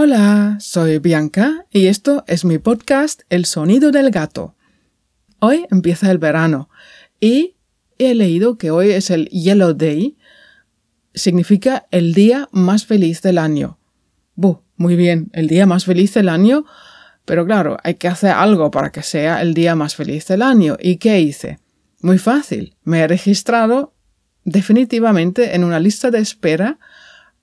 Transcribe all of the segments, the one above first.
Hola, soy Bianca y esto es mi podcast El sonido del gato. Hoy empieza el verano y he leído que hoy es el Yellow Day. Significa el día más feliz del año. Buh, muy bien, el día más feliz del año. Pero claro, hay que hacer algo para que sea el día más feliz del año. ¿Y qué hice? Muy fácil. Me he registrado definitivamente en una lista de espera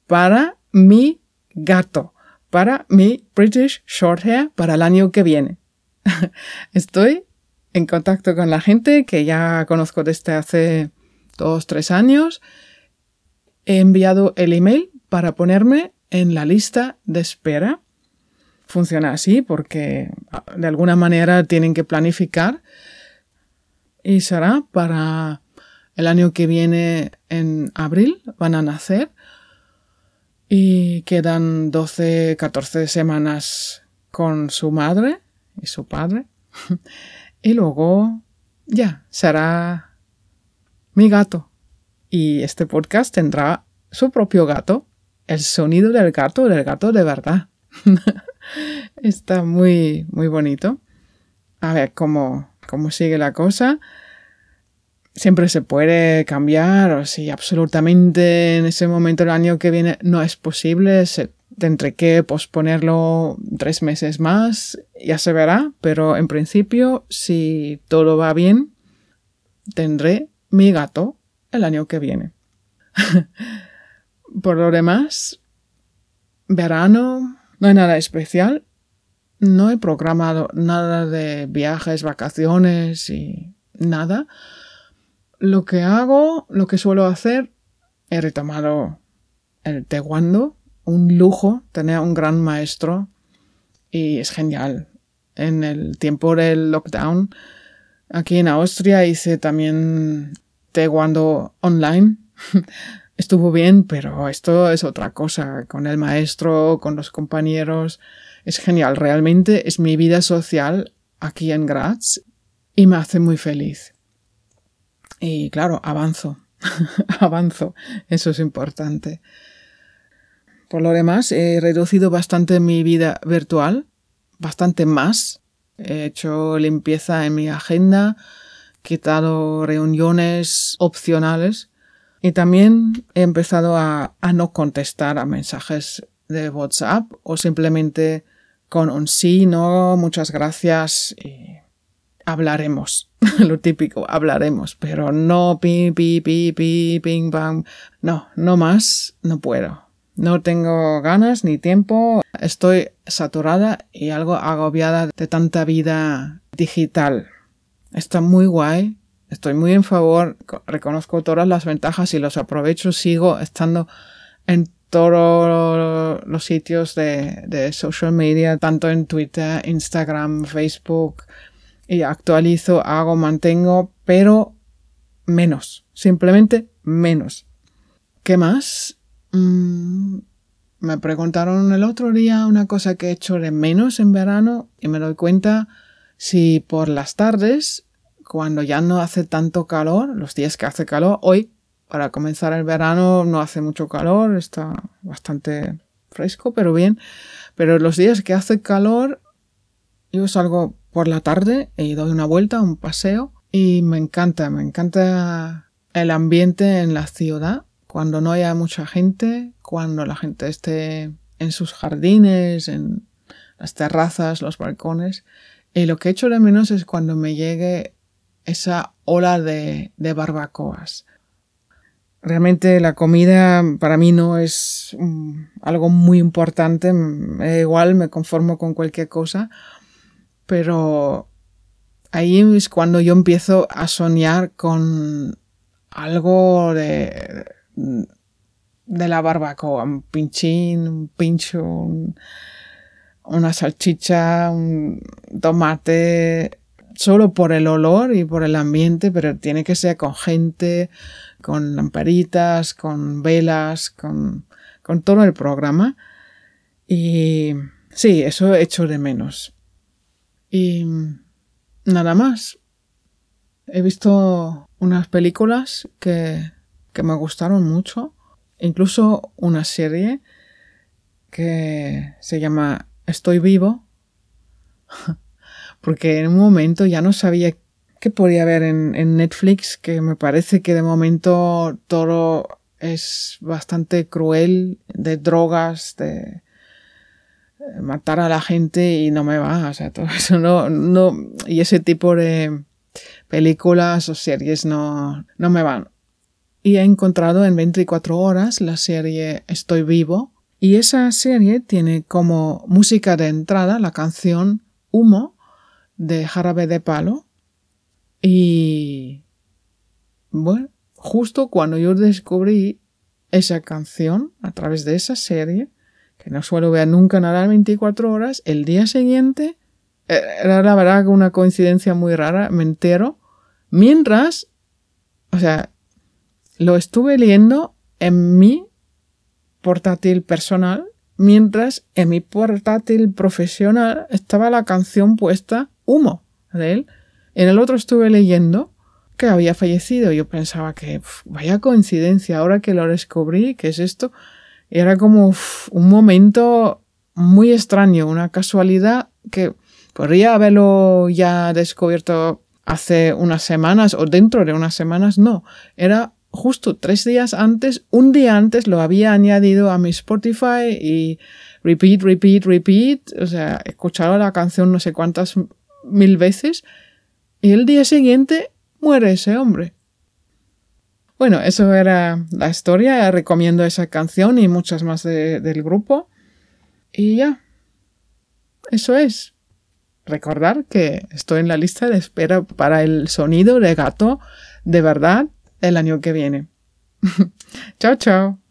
para mi gato, para mi British Shorthair para el año que viene. Estoy en contacto con la gente que ya conozco desde hace dos, tres años. He enviado el email para ponerme en la lista de espera. Funciona así porque ah, de alguna manera tienen que planificar y será para el año que viene en abril van a nacer y quedan 12, 14 semanas con su madre y su padre. y luego ya será mi gato. Y este podcast tendrá su propio gato, el sonido del gato, del gato de verdad. Está muy, muy bonito. A ver cómo, cómo sigue la cosa siempre se puede cambiar o si absolutamente en ese momento del año que viene no es posible, tendré que posponerlo tres meses más, ya se verá, pero en principio si todo va bien, tendré mi gato el año que viene. Por lo demás, verano, no hay nada especial. No he programado nada de viajes, vacaciones y nada. Lo que hago, lo que suelo hacer, he retomado el taekwondo, un lujo tener un gran maestro y es genial. En el tiempo del lockdown, aquí en Austria hice también taekwondo online. Estuvo bien, pero esto es otra cosa. Con el maestro, con los compañeros. Es genial. Realmente es mi vida social aquí en Graz y me hace muy feliz. Y claro, avanzo, avanzo, eso es importante. Por lo demás, he reducido bastante mi vida virtual, bastante más. He hecho limpieza en mi agenda, quitado reuniones opcionales y también he empezado a, a no contestar a mensajes de WhatsApp o simplemente con un sí, no, muchas gracias y hablaremos. Lo típico, hablaremos, pero no pi, pi, pi, pi, ping, pam. No, no más, no puedo. No tengo ganas ni tiempo. Estoy saturada y algo agobiada de tanta vida digital. Está muy guay. Estoy muy en favor. Reconozco todas las ventajas y los aprovecho. Sigo estando en todos los sitios de, de social media, tanto en Twitter, Instagram, Facebook, y actualizo, hago, mantengo, pero menos, simplemente menos. ¿Qué más? Mm, me preguntaron el otro día una cosa que he hecho de menos en verano y me doy cuenta si por las tardes, cuando ya no hace tanto calor, los días que hace calor, hoy, para comenzar el verano, no hace mucho calor, está bastante fresco, pero bien, pero los días que hace calor, yo salgo por la tarde y doy una vuelta, un paseo y me encanta, me encanta el ambiente en la ciudad, cuando no haya mucha gente, cuando la gente esté en sus jardines, en las terrazas, los balcones. Y lo que echo de menos es cuando me llegue esa ola de, barbacoas. Realmente la comida para mí no es mm, algo muy importante, igual me conformo con cualquier cosa, pero ahí es cuando yo empiezo a soñar con algo de, de la barbacoa, un pinchín, un pincho, una salchicha, un tomate, solo por el olor y por el ambiente, pero tiene que ser con gente, con lamparitas, con velas, con, con todo el programa. Y sí, eso he hecho de menos. Y nada más. He visto unas películas que, que me gustaron mucho, incluso una serie que se llama Estoy vivo, porque en un momento ya no sabía qué podía ver en, Netflix, que me parece que de momento todo es bastante cruel, de drogas, de matar a la gente y no me va, o sea, todo eso no, no, y ese tipo de películas o series no, no me van. Y he encontrado en 24 horas la serie Estoy vivo, y esa serie tiene como música de entrada la canción Humo de Jarabe de Palo. Y bueno, justo cuando yo descubrí esa canción a través de esa serie, que no suelo ver nunca nada en 24 horas, el día siguiente, eh, era la verdad una coincidencia muy rara, me entero, mientras, o sea, lo estuve leyendo en mi portátil personal, mientras en mi portátil profesional estaba la canción puesta Humo de él. En el otro estuve leyendo que había fallecido. Yo pensaba que vaya coincidencia, ahora que lo descubrí, ¿qué es esto? Era como un momento muy extraño, una casualidad que podría haberlo ya descubierto hace unas semanas o dentro de unas semanas, no. Era justo tres días antes, un día antes lo había añadido a mi Spotify y repeat, repeat, repeat, o sea, he escuchado la canción no sé cuántas mil veces y el día siguiente muere ese hombre. Bueno, eso era la historia, recomiendo esa canción y muchas más del grupo. Y ya, eso es. Recordar que estoy en la lista de espera para el sonido de gato de verdad el año que viene. chao, chao.